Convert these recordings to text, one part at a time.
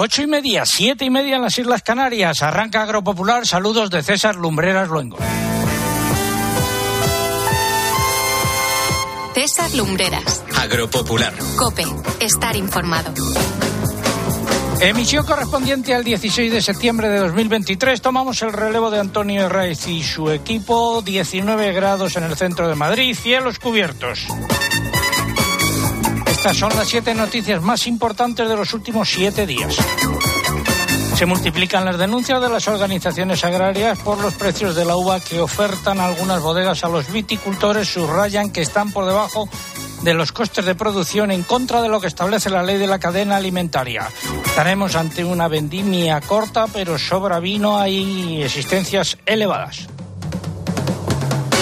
Ocho y media, siete y media en las Islas Canarias. Arranca Agropopular. Saludos de César Lumbreras Luengo. César Lumbreras. Agropopular. Cope. Estar informado. Emisión correspondiente al 16 de septiembre de 2023. Tomamos el relevo de Antonio Herraiz y su equipo. 19 grados en el centro de Madrid. Cielos cubiertos. Estas son las siete noticias más importantes de los últimos siete días. Se multiplican las denuncias de las organizaciones agrarias por los precios de la uva que ofertan algunas bodegas a los viticultores. Subrayan que están por debajo de los costes de producción en contra de lo que establece la ley de la cadena alimentaria. Estaremos ante una vendimia corta, pero sobra vino hay existencias elevadas.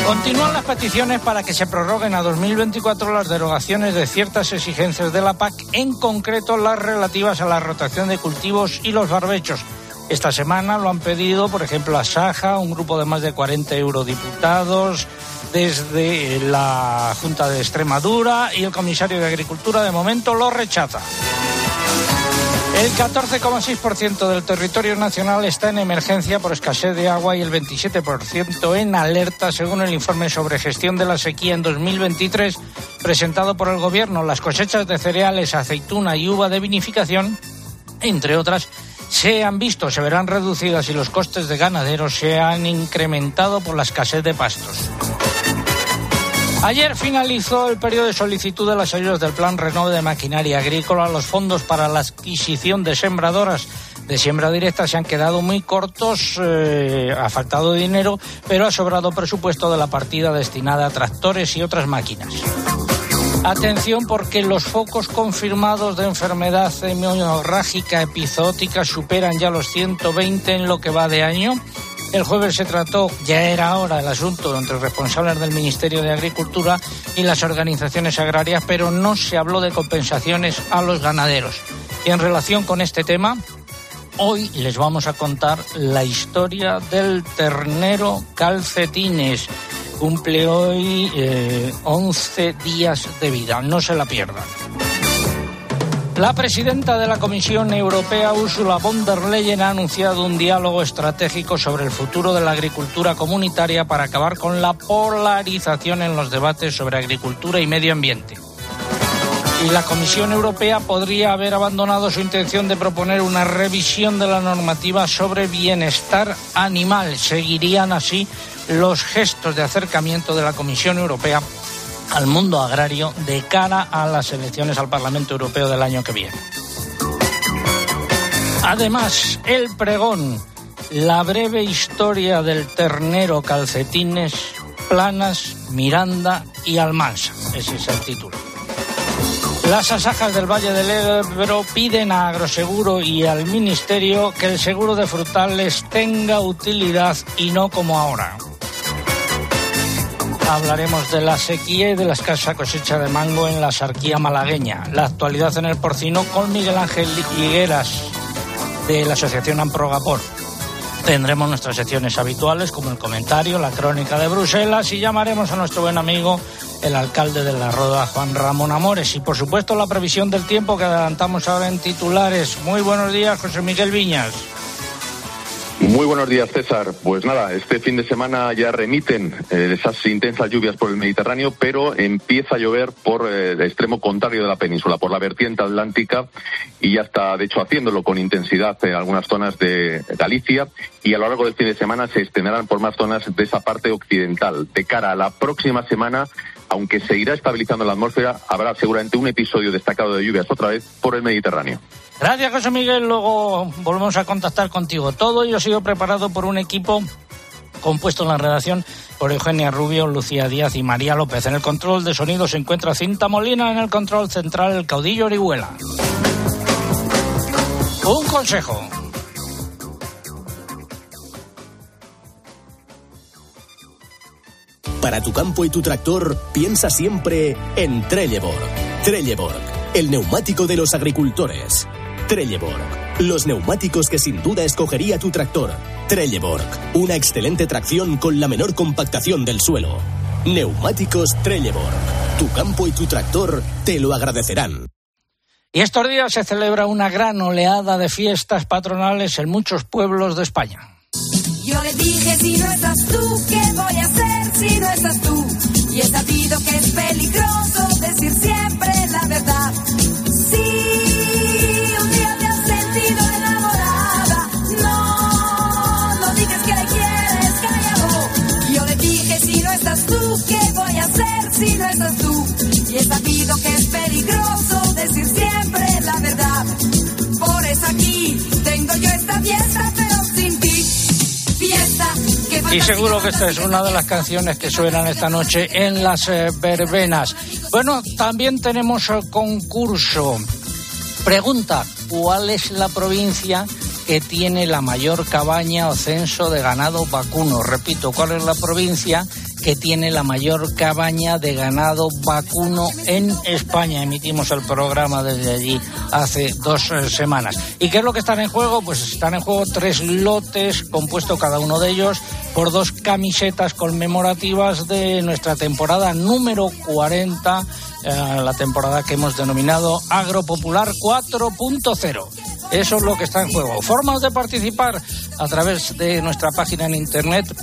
Continúan las peticiones para que se prorroguen a 2024 las derogaciones de ciertas exigencias de la PAC, en concreto las relativas a la rotación de cultivos y los barbechos. Esta semana lo han pedido, por ejemplo, a Saja, un grupo de más de 40 eurodiputados, desde la Junta de Extremadura y el comisario de Agricultura de momento lo rechaza. El 14,6% del territorio nacional está en emergencia por escasez de agua y el 27% en alerta, según el informe sobre gestión de la sequía en 2023 presentado por el Gobierno. Las cosechas de cereales, aceituna y uva de vinificación, entre otras, se han visto, se verán reducidas y los costes de ganaderos se han incrementado por la escasez de pastos. Ayer finalizó el periodo de solicitud de las ayudas del Plan Renove de Maquinaria Agrícola. Los fondos para la adquisición de sembradoras de siembra directa se han quedado muy cortos, eh, ha faltado dinero, pero ha sobrado presupuesto de la partida destinada a tractores y otras máquinas. Atención porque los focos confirmados de enfermedad hemorrágica epizootica superan ya los 120 en lo que va de año. El jueves se trató, ya era ahora, el asunto entre responsables del Ministerio de Agricultura y las organizaciones agrarias, pero no se habló de compensaciones a los ganaderos. Y en relación con este tema, hoy les vamos a contar la historia del ternero calcetines. Cumple hoy 11 eh, días de vida, no se la pierdan. La presidenta de la Comisión Europea, Ursula von der Leyen, ha anunciado un diálogo estratégico sobre el futuro de la agricultura comunitaria para acabar con la polarización en los debates sobre agricultura y medio ambiente. Y la Comisión Europea podría haber abandonado su intención de proponer una revisión de la normativa sobre bienestar animal. Seguirían así los gestos de acercamiento de la Comisión Europea al mundo agrario de cara a las elecciones al Parlamento Europeo del año que viene. Además, el pregón, la breve historia del ternero calcetines, Planas, Miranda y Almansa. Ese es el título. Las asajas del Valle del Ebro piden a Agroseguro y al Ministerio que el seguro de frutales tenga utilidad y no como ahora. Hablaremos de la sequía y de la escasa cosecha de mango en la sarquía malagueña. La actualidad en el porcino con Miguel Ángel Higueras de la Asociación Amprogapor. Tendremos nuestras secciones habituales como el comentario, la crónica de Bruselas y llamaremos a nuestro buen amigo el alcalde de la Roda, Juan Ramón Amores. Y por supuesto la previsión del tiempo que adelantamos ahora en titulares. Muy buenos días, José Miguel Viñas. Muy buenos días, César. Pues nada, este fin de semana ya remiten eh, esas intensas lluvias por el Mediterráneo, pero empieza a llover por eh, el extremo contrario de la península, por la vertiente atlántica, y ya está, de hecho, haciéndolo con intensidad en algunas zonas de Galicia, y a lo largo del fin de semana se extenderán por más zonas de esa parte occidental. De cara a la próxima semana, aunque se irá estabilizando la atmósfera, habrá seguramente un episodio destacado de lluvias otra vez por el Mediterráneo. Gracias, José Miguel. Luego volvemos a contactar contigo. Todo ello ha sido preparado por un equipo compuesto en la redacción por Eugenia Rubio, Lucía Díaz y María López. En el control de sonido se encuentra Cinta Molina, en el control central el caudillo Orihuela. Un consejo. Para tu campo y tu tractor, piensa siempre en Trelleborg. Trelleborg, el neumático de los agricultores. Trelleborg. Los neumáticos que sin duda escogería tu tractor. Trelleborg. Una excelente tracción con la menor compactación del suelo. Neumáticos Trelleborg. Tu campo y tu tractor te lo agradecerán. Y estos días se celebra una gran oleada de fiestas patronales en muchos pueblos de España. Yo le dije, si no estás tú, ¿qué voy a hacer si no estás tú? Y he sabido que es peligroso decir siempre la verdad. Sí, un día te has sentido enamorada. No, no digas que le quieres, cállalo. Yo le dije, si no estás tú, ¿qué voy a hacer si no estás tú? Y he sabido que es peligroso decir siempre la verdad. Por eso aquí tengo yo esta fiesta, pero Y seguro que esta es una de las canciones que suenan esta noche en las eh, verbenas. Bueno, también tenemos eh, concurso. Pregunta, ¿cuál es la provincia que tiene la mayor cabaña o censo de ganado vacuno? Repito, ¿cuál es la provincia que tiene la mayor cabaña de ganado vacuno en España? Emitimos el programa desde allí hace dos eh, semanas. ¿Y qué es lo que están en juego? Pues están en juego tres lotes, compuesto cada uno de ellos por dos camisetas conmemorativas de nuestra temporada número 40, eh, la temporada que hemos denominado Agropopular 4.0. Eso es lo que está en juego. Formas de participar a través de nuestra página en internet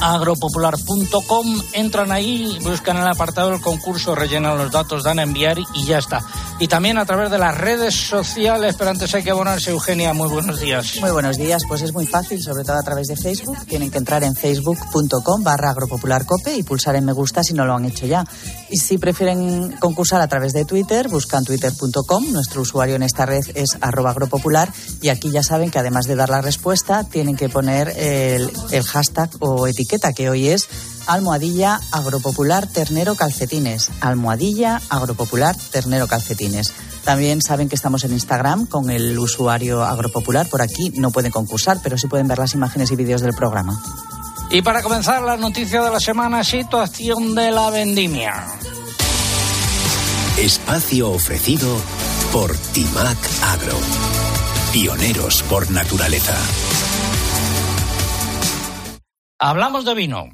agropopular.com, entran ahí, buscan el apartado del concurso, rellenan los datos, dan a enviar y ya está. Y también a través de las redes sociales, pero antes hay que abonarse, Eugenia, muy buenos días. Muy buenos días, pues es muy fácil, sobre todo a través de Facebook. Tienen que entrar en facebook.com barra agropopularcope y pulsar en me gusta si no lo han hecho ya. Y si prefieren concursar a través de Twitter, buscan twitter.com. Nuestro usuario en esta red es arroba agropopular y aquí ya saben que además de dar la respuesta, tienen que poner el, el hashtag o etiqueta que hoy es almohadilla agropopular ternero calcetines. Almohadilla agropopular ternero calcetines. También saben que estamos en Instagram con el usuario agropopular. Por aquí no pueden concursar, pero sí pueden ver las imágenes y vídeos del programa. Y para comenzar la noticia de la semana, situación de la vendimia. Espacio ofrecido por Timac Agro. Pioneros por naturaleza. Hablamos de vino.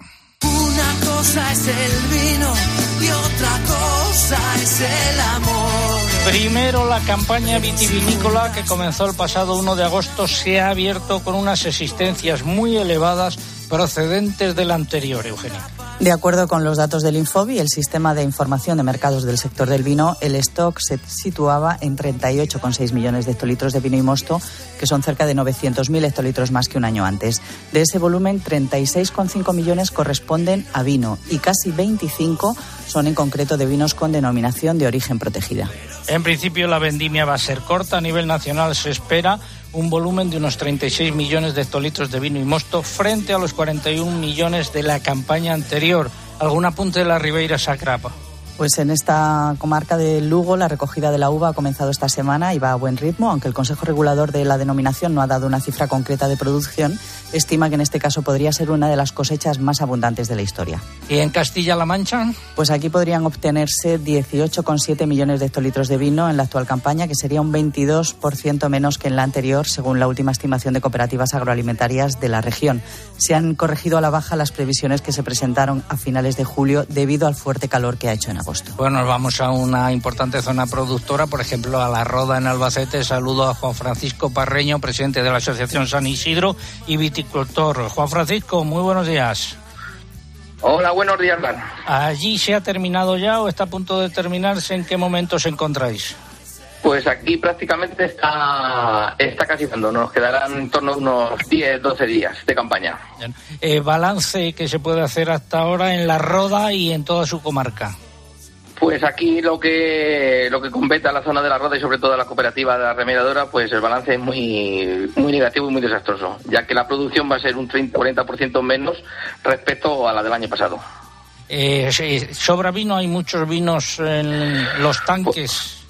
Cosa es el vino y otra cosa es el amor. Primero, la campaña vitivinícola que comenzó el pasado 1 de agosto se ha abierto con unas existencias muy elevadas procedentes del anterior, Eugenio. De acuerdo con los datos del Infobi, el sistema de información de mercados del sector del vino, el stock se situaba en 38,6 millones de hectolitros de vino y mosto, que son cerca de 900.000 hectolitros más que un año antes. De ese volumen, 36,5 millones corresponden a vino y casi 25 son en concreto de vinos con denominación de origen protegida. En principio, la vendimia va a ser corta. A nivel nacional se espera un volumen de unos 36 millones de hectolitros de vino y mosto frente a los 41 millones de la campaña anterior. ¿Algún apunte de la Ribeira Sacrapa? Pues en esta comarca de Lugo la recogida de la uva ha comenzado esta semana y va a buen ritmo, aunque el Consejo Regulador de la denominación no ha dado una cifra concreta de producción, estima que en este caso podría ser una de las cosechas más abundantes de la historia. ¿Y en Castilla-La Mancha? Pues aquí podrían obtenerse 18,7 millones de hectolitros de vino en la actual campaña, que sería un 22% menos que en la anterior, según la última estimación de cooperativas agroalimentarias de la región. Se han corregido a la baja las previsiones que se presentaron a finales de julio debido al fuerte calor que ha hecho en agosto. Bueno, nos vamos a una importante zona productora, por ejemplo, a La Roda en Albacete. Saludo a Juan Francisco Parreño, presidente de la Asociación San Isidro y viticultor. Juan Francisco, muy buenos días. Hola, buenos días, Dan. ¿Allí se ha terminado ya o está a punto de terminarse? ¿En qué momento os encontráis? Pues aquí prácticamente está, está casi cuando nos quedarán en torno a unos 10, 12 días de campaña. Eh, balance que se puede hacer hasta ahora en La Roda y en toda su comarca. Pues aquí lo que lo que compete a la zona de la Roda y sobre todo a la cooperativa de la remediadora, pues el balance es muy muy negativo y muy desastroso, ya que la producción va a ser un 30-40% menos respecto a la del año pasado. Eh, sí, sobra vino, hay muchos vinos en los tanques.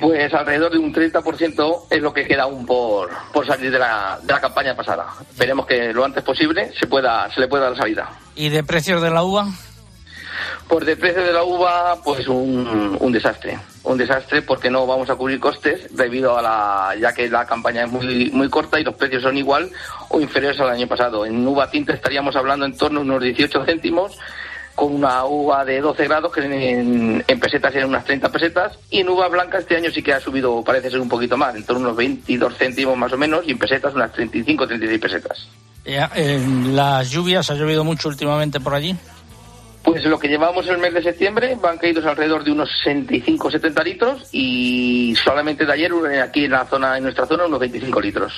Pues alrededor de un 30% es lo que queda aún por, por salir de la, de la campaña pasada. Esperemos que lo antes posible se pueda se le pueda dar salida. ¿Y de precios de la uva? Por de precio de la uva, pues un, desastre. Un desastre porque no vamos a cubrir costes debido a la, ya que la campaña es muy, muy corta y los precios son igual o inferiores al año pasado. En uva tinta estaríamos hablando en torno a unos 18 céntimos con una uva de 12 grados que en, pesetas eran unas 30 pesetas y en uva blanca este año sí que ha subido, parece ser un poquito más, en torno a unos 22 céntimos más o menos y en pesetas unas 35 36 pesetas. Ya, en las lluvias ha llovido mucho últimamente por allí. Pues lo que llevamos el mes de septiembre van caídos alrededor de unos 65-70 litros y solamente de ayer eh, aquí en la zona, en nuestra zona, unos 25 litros.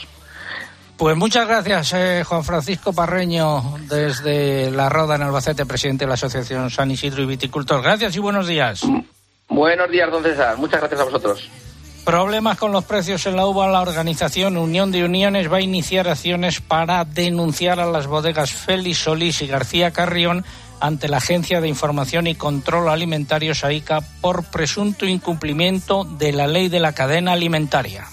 Pues muchas gracias, eh, Juan Francisco Parreño, desde La Roda, en Albacete, presidente de la Asociación San Isidro y Viticultor. Gracias y buenos días. Buenos días, don César. Muchas gracias a vosotros. Problemas con los precios en la uva. La organización Unión de Uniones va a iniciar acciones para denunciar a las bodegas Félix Solís y García Carrión ante la Agencia de Información y Control Alimentario SAICA por presunto incumplimiento de la ley de la cadena alimentaria.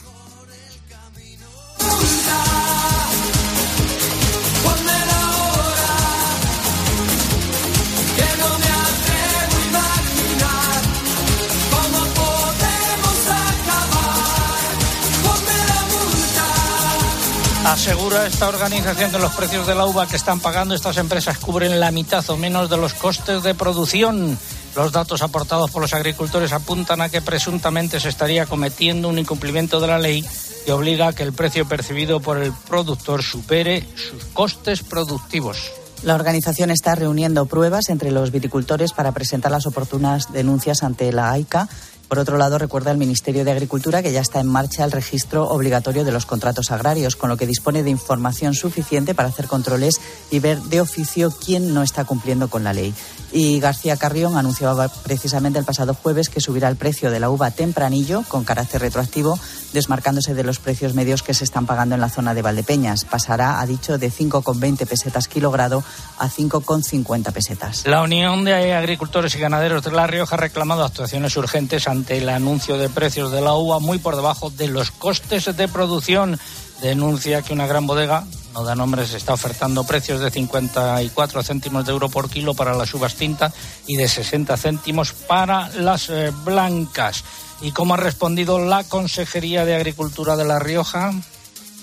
Asegura esta organización que los precios de la uva que están pagando estas empresas cubren la mitad o menos de los costes de producción. Los datos aportados por los agricultores apuntan a que presuntamente se estaría cometiendo un incumplimiento de la ley que obliga a que el precio percibido por el productor supere sus costes productivos. La organización está reuniendo pruebas entre los viticultores para presentar las oportunas denuncias ante la AICA. Por otro lado, recuerda el Ministerio de Agricultura que ya está en marcha el registro obligatorio de los contratos agrarios, con lo que dispone de información suficiente para hacer controles y ver de oficio quién no está cumpliendo con la ley. Y García Carrión anunciaba precisamente el pasado jueves que subirá el precio de la uva tempranillo con carácter retroactivo, desmarcándose de los precios medios que se están pagando en la zona de Valdepeñas. Pasará, ha dicho, de 5,20 pesetas kilogrado a 5,50 pesetas. La Unión de Agricultores y Ganaderos de La Rioja ha reclamado actuaciones urgentes ante el anuncio de precios de la uva muy por debajo de los costes de producción. Denuncia que una gran bodega, no da nombres, está ofertando precios de 54 céntimos de euro por kilo para las uvas tinta y de 60 céntimos para las eh, blancas. ¿Y cómo ha respondido la Consejería de Agricultura de La Rioja?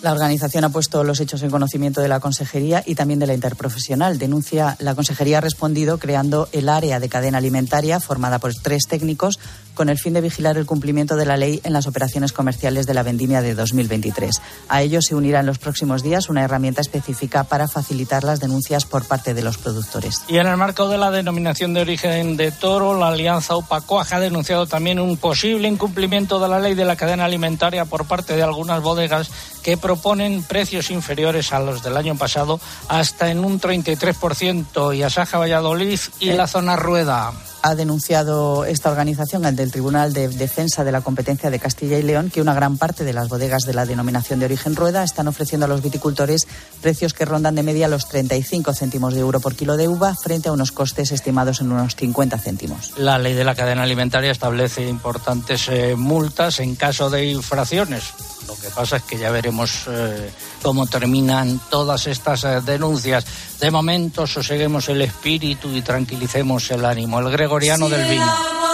La organización ha puesto los hechos en conocimiento de la Consejería y también de la Interprofesional. Denuncia, la Consejería ha respondido creando el área de cadena alimentaria formada por tres técnicos con el fin de vigilar el cumplimiento de la ley en las operaciones comerciales de la vendimia de 2023. A ello se unirá en los próximos días una herramienta específica para facilitar las denuncias por parte de los productores. Y en el marco de la denominación de origen de toro, la Alianza Upacoaj ha denunciado también un posible incumplimiento de la ley de la cadena alimentaria por parte de algunas bodegas que proponen precios inferiores a los del año pasado hasta en un 33% y Asaja Valladolid y la zona Rueda. Ha denunciado esta organización ante el Tribunal de Defensa de la Competencia de Castilla y León que una gran parte de las bodegas de la denominación de origen rueda están ofreciendo a los viticultores precios que rondan de media los 35 céntimos de euro por kilo de uva frente a unos costes estimados en unos 50 céntimos. La ley de la cadena alimentaria establece importantes eh, multas en caso de infracciones. Lo que pasa es que ya veremos eh, cómo terminan todas estas eh, denuncias. De momento soseguemos el espíritu y tranquilicemos el ánimo. El gregoriano del vino.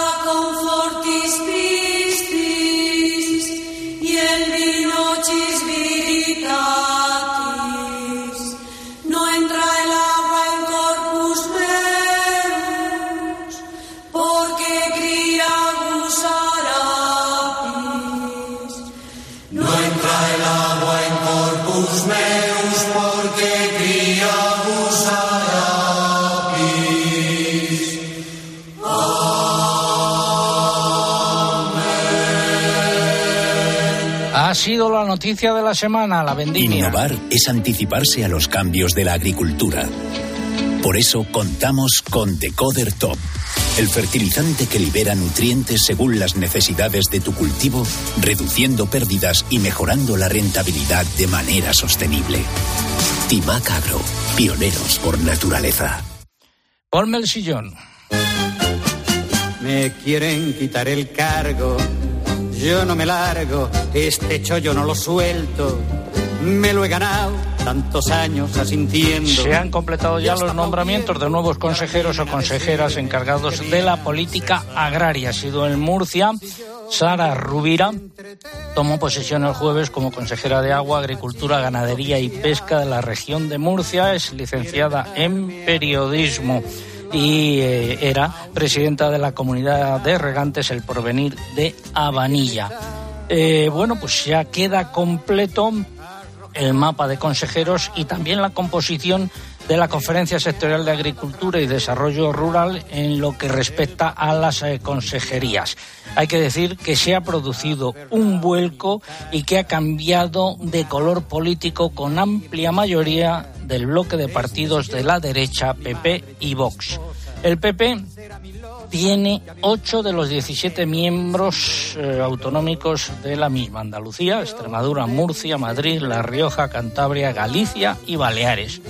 Ha sido la noticia de la semana, la vendimia. Innovar es anticiparse a los cambios de la agricultura. Por eso contamos con Decoder Top, el fertilizante que libera nutrientes según las necesidades de tu cultivo, reduciendo pérdidas y mejorando la rentabilidad de manera sostenible. Timac Agro, pioneros por naturaleza. Ponme el sillón. Me quieren quitar el cargo, yo no me largo, este chollo no lo suelto, me lo he ganado tantos años asintiendo. Se han completado ya los nombramientos de nuevos consejeros o consejeras encargados de la política agraria. Ha sido en Murcia. Sara Rubira tomó posesión el jueves como consejera de Agua, Agricultura, Ganadería y Pesca de la región de Murcia. Es licenciada en periodismo. Y eh, era presidenta de la comunidad de regantes El Porvenir de Habanilla. Eh, bueno, pues ya queda completo el mapa de consejeros y también la composición de la Conferencia Sectorial de Agricultura y Desarrollo Rural en lo que respecta a las eh, consejerías. Hay que decir que se ha producido un vuelco y que ha cambiado de color político con amplia mayoría del bloque de partidos de la derecha, PP y Vox. El PP tiene ocho de los 17 miembros eh, autonómicos de la misma, Andalucía, Extremadura, Murcia, Madrid, La Rioja, Cantabria, Galicia y Baleares.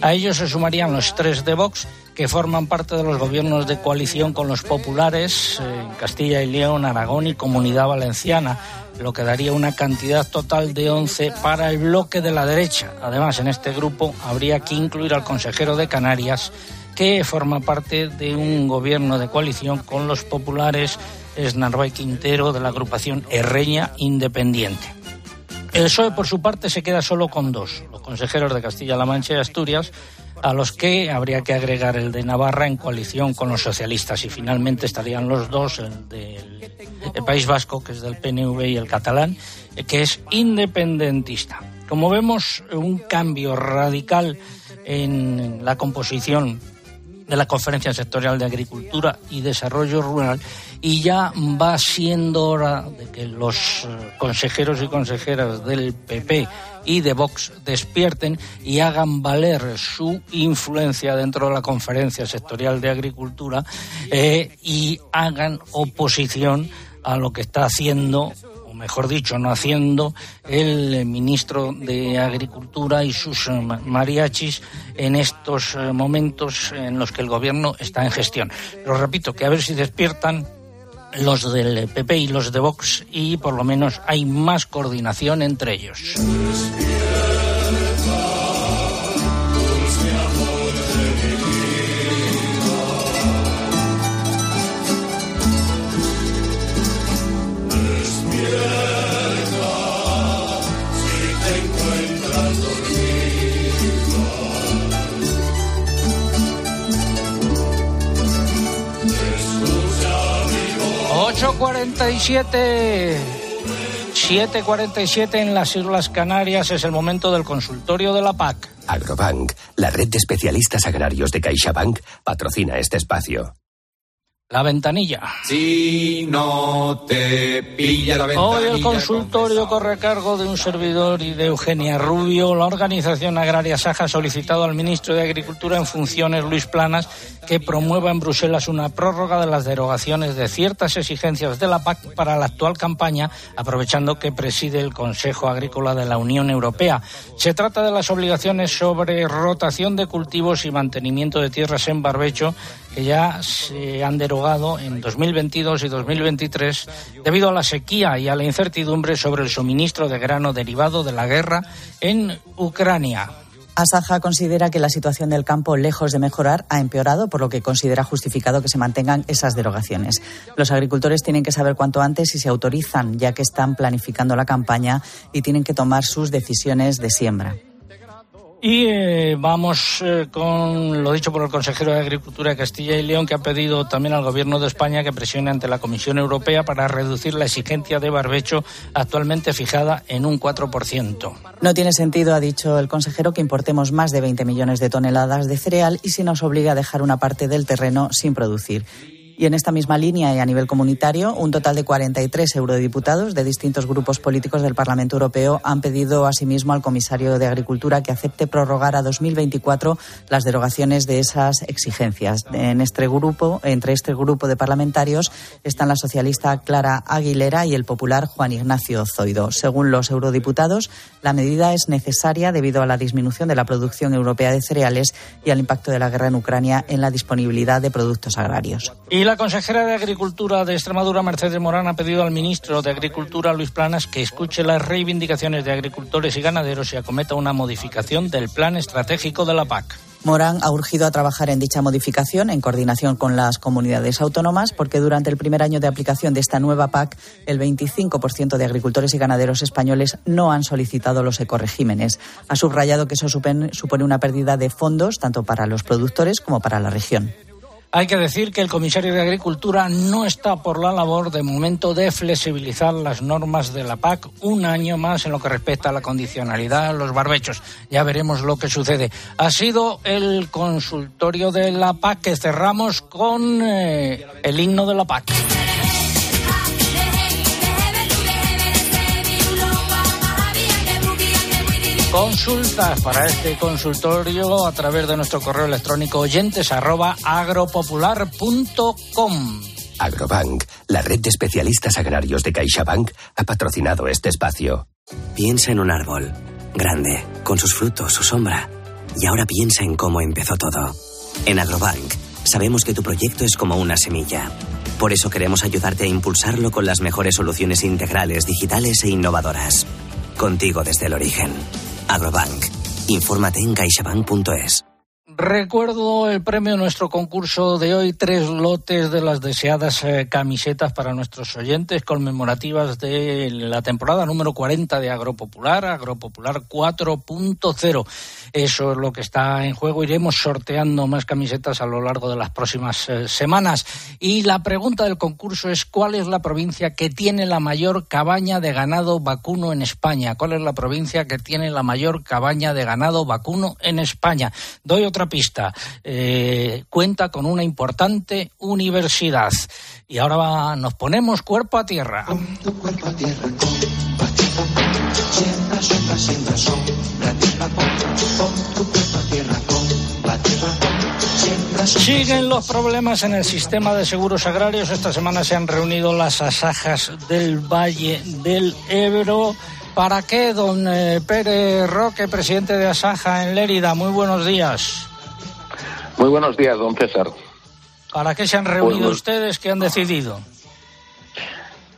A ellos se sumarían los tres de Vox, que forman parte de los gobiernos de coalición con los populares eh, en Castilla y León, Aragón y Comunidad Valenciana, lo que daría una cantidad total de 11 para el bloque de la derecha. Además, en este grupo habría que incluir al consejero de Canarias, que forma parte de un gobierno de coalición con los populares, es Narváez Quintero, de la agrupación Herreña Independiente. El PSOE, por su parte, se queda solo con dos, los consejeros de Castilla-La Mancha y Asturias, a los que habría que agregar el de Navarra en coalición con los socialistas. Y finalmente estarían los dos, el del País Vasco, que es del PNV, y el catalán, que es independentista. Como vemos, un cambio radical en la composición de la Conferencia Sectorial de Agricultura y Desarrollo Rural y ya va siendo hora de que los eh, consejeros y consejeras del PP y de Vox despierten y hagan valer su influencia dentro de la Conferencia Sectorial de Agricultura eh, y hagan oposición a lo que está haciendo mejor dicho, no haciendo el ministro de Agricultura y sus eh, mariachis en estos eh, momentos en los que el gobierno está en gestión. Lo repito, que a ver si despiertan los del PP y los de Vox y por lo menos hay más coordinación entre ellos. 8.47. 7.47 en las Islas Canarias es el momento del consultorio de la PAC. Agrobank, la red de especialistas agrarios de CaixaBank, patrocina este espacio. La ventanilla. Si no te pilla la ventanilla. Hoy el consultorio corre a cargo de un servidor y de Eugenia Rubio. La organización agraria Saja ha solicitado al ministro de Agricultura en funciones, Luis Planas, que promueva en Bruselas una prórroga de las derogaciones de ciertas exigencias de la PAC para la actual campaña, aprovechando que preside el Consejo Agrícola de la Unión Europea. Se trata de las obligaciones sobre rotación de cultivos y mantenimiento de tierras en barbecho que ya se han derogado en 2022 y 2023 debido a la sequía y a la incertidumbre sobre el suministro de grano derivado de la guerra en Ucrania. Asaja considera que la situación del campo, lejos de mejorar, ha empeorado, por lo que considera justificado que se mantengan esas derogaciones. Los agricultores tienen que saber cuanto antes si se autorizan, ya que están planificando la campaña y tienen que tomar sus decisiones de siembra. Y eh, vamos eh, con lo dicho por el consejero de Agricultura de Castilla y León, que ha pedido también al Gobierno de España que presione ante la Comisión Europea para reducir la exigencia de barbecho actualmente fijada en un 4%. No tiene sentido, ha dicho el consejero, que importemos más de 20 millones de toneladas de cereal y se nos obliga a dejar una parte del terreno sin producir. Y en esta misma línea y a nivel comunitario, un total de 43 eurodiputados de distintos grupos políticos del Parlamento Europeo han pedido asimismo al comisario de Agricultura que acepte prorrogar a 2024 las derogaciones de esas exigencias. En este grupo, entre este grupo de parlamentarios están la socialista Clara Aguilera y el popular Juan Ignacio Zoido. Según los eurodiputados, la medida es necesaria debido a la disminución de la producción europea de cereales y al impacto de la guerra en Ucrania en la disponibilidad de productos agrarios. Consejera de Agricultura de Extremadura, Mercedes Morán, ha pedido al ministro de Agricultura, Luis Planas, que escuche las reivindicaciones de agricultores y ganaderos y acometa una modificación del plan estratégico de la PAC. Morán ha urgido a trabajar en dicha modificación en coordinación con las comunidades autónomas porque durante el primer año de aplicación de esta nueva PAC el 25% de agricultores y ganaderos españoles no han solicitado los ecoregímenes. Ha subrayado que eso supone una pérdida de fondos tanto para los productores como para la región. Hay que decir que el comisario de Agricultura no está por la labor de momento de flexibilizar las normas de la PAC un año más en lo que respecta a la condicionalidad, los barbechos. Ya veremos lo que sucede. Ha sido el consultorio de la PAC que cerramos con eh, el himno de la PAC. Consultas para este consultorio a través de nuestro correo electrónico oyentes arroba agropopular.com. Agrobank, la red de especialistas agrarios de CaixaBank, ha patrocinado este espacio. Piensa en un árbol, grande, con sus frutos, su sombra. Y ahora piensa en cómo empezó todo. En Agrobank, sabemos que tu proyecto es como una semilla. Por eso queremos ayudarte a impulsarlo con las mejores soluciones integrales, digitales e innovadoras. Contigo desde el origen. Agrobank. Infórmate en caixabank.es. Recuerdo el premio de nuestro concurso de hoy, tres lotes de las deseadas eh, camisetas para nuestros oyentes conmemorativas de la temporada número 40 de Agropopular, Agropopular 4.0. Eso es lo que está en juego. Iremos sorteando más camisetas a lo largo de las próximas eh, semanas. Y la pregunta del concurso es ¿cuál es la provincia que tiene la mayor cabaña de ganado vacuno en España? ¿Cuál es la provincia que tiene la mayor cabaña de ganado vacuno en España? Doy otra pista. Eh, cuenta con una importante universidad. Y ahora va- nos ponemos cuerpo a tierra. cuerpo a tierra, siembra, sombra, siembra, sombra, tierra, pon, pon tu cuerpo a tierra, con la tierra, siembra, Siguen los problemas en el sistema de seguros agrarios. Esta semana se han reunido las asajas del Valle del Ebro. ¿Para qué, don eh, Pérez Roque, presidente de Asaja en Lérida? Muy buenos días. Muy buenos días, don César. ¿Para qué se han reunido Pues, ustedes? ¿Qué han decidido?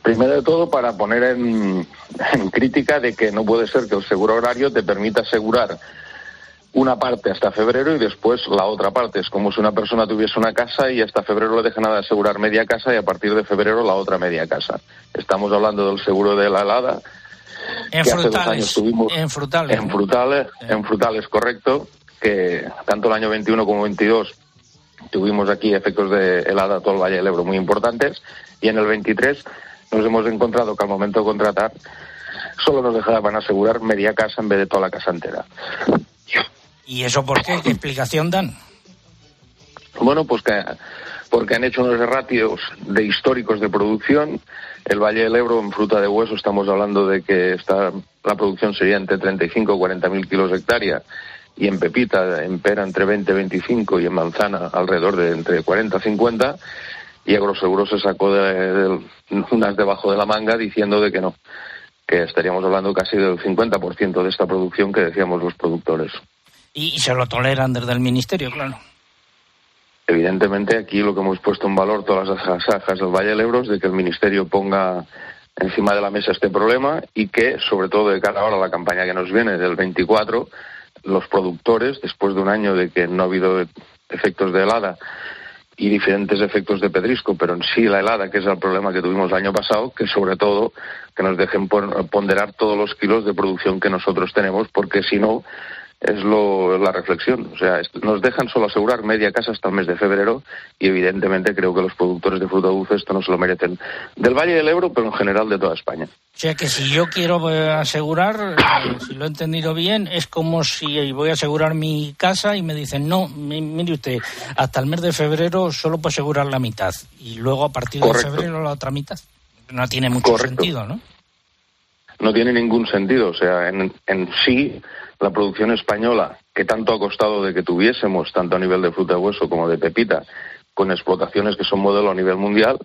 Primero de todo, para poner en, en crítica de que no puede ser que el seguro horario te permita asegurar una parte hasta febrero y después la otra parte. Es como si una persona tuviese una casa y hasta febrero le deja nada de asegurar media casa y a partir de febrero la otra media casa. Estamos hablando del seguro de la helada. En que hace dos frutales. años tuvimos En frutales. en frutales, en frutales, correcto, que tanto el año 21 como 22 tuvimos aquí efectos de helada todo el Valle del Ebro muy importantes y en el 23 nos hemos encontrado que al momento de contratar solo nos dejaban asegurar media casa en vez de toda la casa entera. ¿Y eso por qué? ¿Qué explicación dan? Bueno, pues que porque han hecho unos ratios de históricos de producción. El Valle del Ebro en fruta de hueso estamos hablando de que está, la producción sería entre 35 y 40 mil kilos hectárea y en pepita, en pera entre 20 y 25 y en manzana alrededor de entre 40 y 50 y Agroseguro se sacó de, de- unas debajo de la manga diciendo de que no, que estaríamos hablando casi del 50% de esta producción que decíamos los productores. Y, y se lo toleran desde el ministerio, claro. Evidentemente, aquí lo que hemos puesto en valor todas las asajas del Valle del Ebro es de que el Ministerio ponga encima de la mesa este problema y que, sobre todo de cara ahora a la campaña que nos viene del 24, los productores, después de un año de que no ha habido efectos de helada y diferentes efectos de pedrisco, pero en sí la helada, que es el problema que tuvimos el año pasado, que sobre todo que nos dejen pon- ponderar todos los kilos de producción que nosotros tenemos, porque si no, es lo, la reflexión. O sea, nos dejan solo asegurar media casa hasta el mes de febrero y evidentemente creo que los productores de fruta dulce esto no se lo merecen. Del Valle del Ebro, pero en general de toda España. O sea que si yo quiero eh, asegurar, eh, si lo he entendido bien, es como si voy a asegurar mi casa y me dicen, no, mi- mire usted, hasta el mes de febrero solo puedo asegurar la mitad y luego a partir Correcto. de febrero la otra mitad. No tiene mucho Correcto. sentido, ¿no? No tiene ningún sentido. O sea, en, en sí, la producción española, que tanto ha costado de que tuviésemos, tanto a nivel de fruta hueso como de pepita, con explotaciones que son modelo a nivel mundial,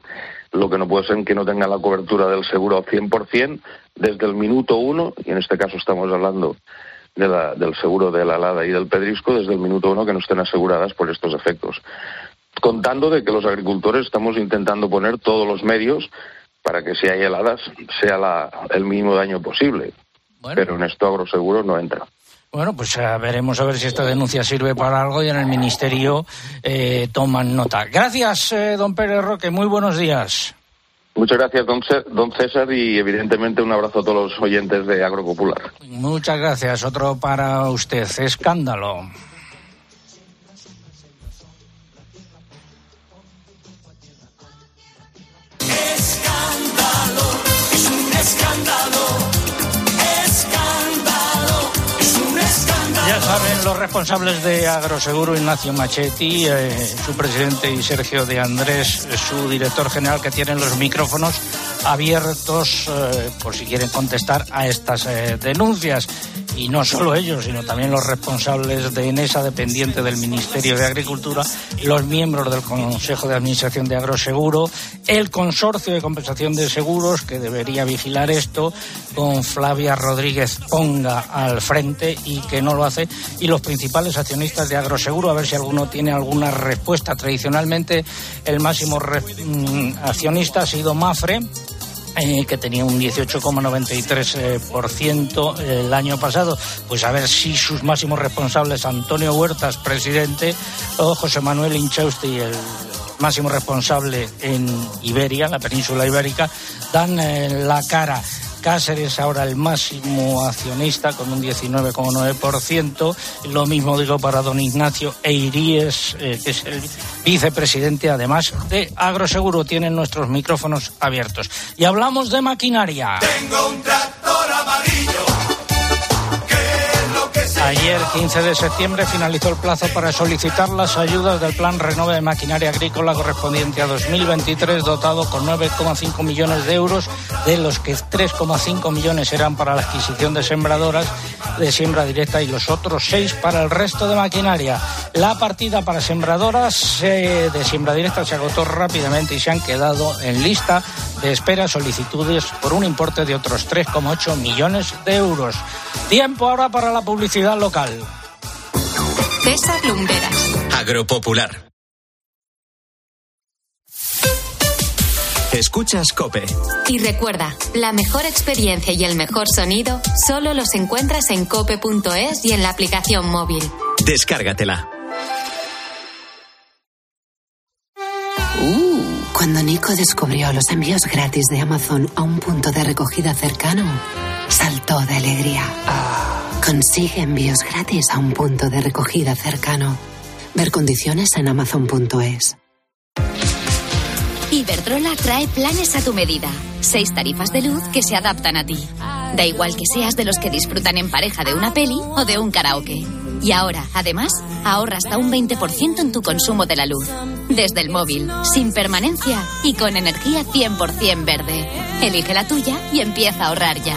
lo que no puede ser que no tenga la cobertura del seguro al 100% desde el minuto uno, y en este caso estamos hablando de la- del seguro de la helada y del pedrisco, desde el minuto uno que no estén aseguradas por estos efectos. Contando de que los agricultores estamos intentando poner todos los medios para que si hay heladas sea la- el mínimo daño posible. Pero en esto agroseguro no entra. Bueno, pues eh, veremos a ver si esta denuncia sirve para algo y en el ministerio eh, toman nota. Gracias, eh, don Pérez Roque. Muy buenos días. Muchas gracias, don, Cé- don César, y evidentemente un abrazo a todos los oyentes de Agropopular. Muchas gracias. Otro para usted. Escándalo. Los responsables de Agroseguro, Ignacio Machetti, eh, su presidente, y Sergio de Andrés, su director general, que tienen los micrófonos abiertos eh, por si quieren contestar a estas eh, denuncias. Y no solo ellos, sino también los responsables de ENESA, dependiente del Ministerio de Agricultura, los miembros del Consejo de Administración de Agroseguro, el Consorcio de Compensación de Seguros, que debería vigilar esto, con Flavia Rodríguez Ponga al frente y que no lo hace, y los principales accionistas de Agroseguro, a ver si alguno tiene alguna respuesta. Tradicionalmente, el máximo mm, accionista ha sido Mafre eh, que tenía un 18,93% eh, el año pasado. Pues a ver si sus máximos responsables, Antonio Huertas, presidente, o José Manuel Inchausti, el máximo responsable en Iberia, la península ibérica, dan eh, la cara. Cáceres ahora el máximo accionista con un 19,9%. Lo mismo digo para don Ignacio Eiríes, eh, que es el vicepresidente además de Agroseguro. Tienen nuestros micrófonos abiertos. Y hablamos de maquinaria. Tengo un tractor amarillo. Ayer, 15 de septiembre, finalizó el plazo para solicitar las ayudas del Plan Renove de Maquinaria Agrícola correspondiente a 2023, dotado con 9,5 millones de euros, de los que 3,5 millones eran para la adquisición de sembradoras de siembra directa y los otros 6 para el resto de maquinaria. La partida para sembradoras eh, de siembra directa se agotó rápidamente y se han quedado en lista de espera solicitudes por un importe de otros 3,8 millones de euros. Tiempo ahora para la publicidad local. César Lumberas. Agropopular. Escuchas Cope. Y recuerda, la mejor experiencia y el mejor sonido solo los encuentras en cope.es y en la aplicación móvil. Descárgatela. Uh, cuando Nico descubrió los envíos gratis de Amazon a un punto de recogida cercano, saltó de alegría. Consigue envíos gratis a un punto de recogida cercano. Ver condiciones en amazon.es. Iberdrola trae planes a tu medida. Seis tarifas de luz que se adaptan a ti. Da igual que seas de los que disfrutan en pareja de una peli o de un karaoke. Y ahora, además, ahorra hasta un 20% en tu consumo de la luz. Desde el móvil, sin permanencia y con energía 100% verde. Elige la tuya y empieza a ahorrar ya.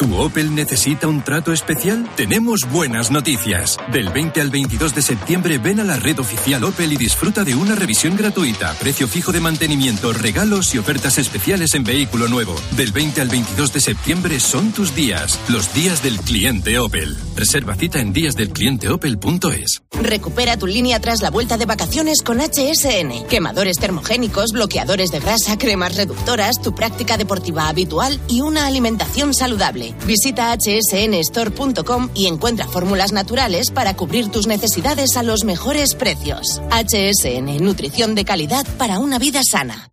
¿Tu Opel necesita un trato especial? Tenemos buenas noticias. Del 20 al 22 de septiembre ven a la red oficial Opel y disfruta de una revisión gratuita, precio fijo de mantenimiento, regalos y ofertas especiales en vehículo nuevo. Del 20 al 22 de septiembre son tus días, los días del cliente Opel. Reserva cita en díasdelclienteopel.es. Recupera tu línea tras la vuelta de vacaciones con HSN. Quemadores termogénicos, bloqueadores de grasa, cremas reductoras, tu práctica deportiva habitual y una alimentación saludable. Visita hsnstore.com y encuentra fórmulas naturales para cubrir tus necesidades a los mejores precios. HSN, nutrición de calidad para una vida sana.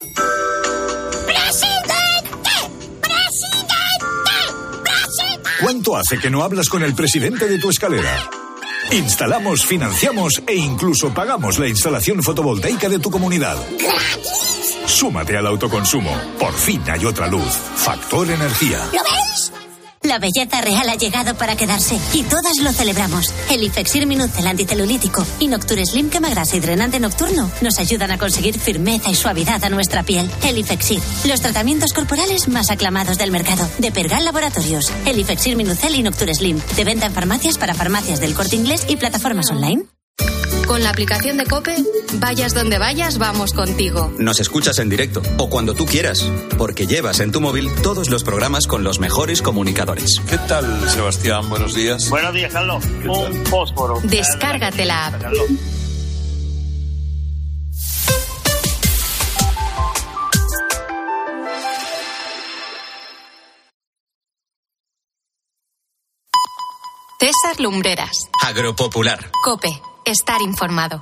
¿Cuánto hace que no hablas con el presidente de tu escalera? Instalamos, financiamos e incluso pagamos la instalación fotovoltaica de tu comunidad. Súmate al autoconsumo. Por fin hay otra luz. Factor Energía. ¿Lo ves? La belleza real ha llegado para quedarse y todas lo celebramos. El Ifexir Minucel anticelulítico y Nocture Slim quemagrasa y drenante nocturno nos ayudan a conseguir firmeza y suavidad a nuestra piel. El Ifexir, los tratamientos corporales más aclamados del mercado. De Pergal Laboratorios. El Ifexir Minucel y Nocture Slim. De venta en farmacias para farmacias del corte inglés y plataformas online. Con la aplicación de Cope, vayas donde vayas, vamos contigo. Nos escuchas en directo o cuando tú quieras, porque llevas en tu móvil todos los programas con los mejores comunicadores. ¿Qué tal, Sebastián? Buenos días. Buenos días, Carlos. Un fósforo. Descárgate la app. César Lumbreras. Agropopular. Cope. Estar informado.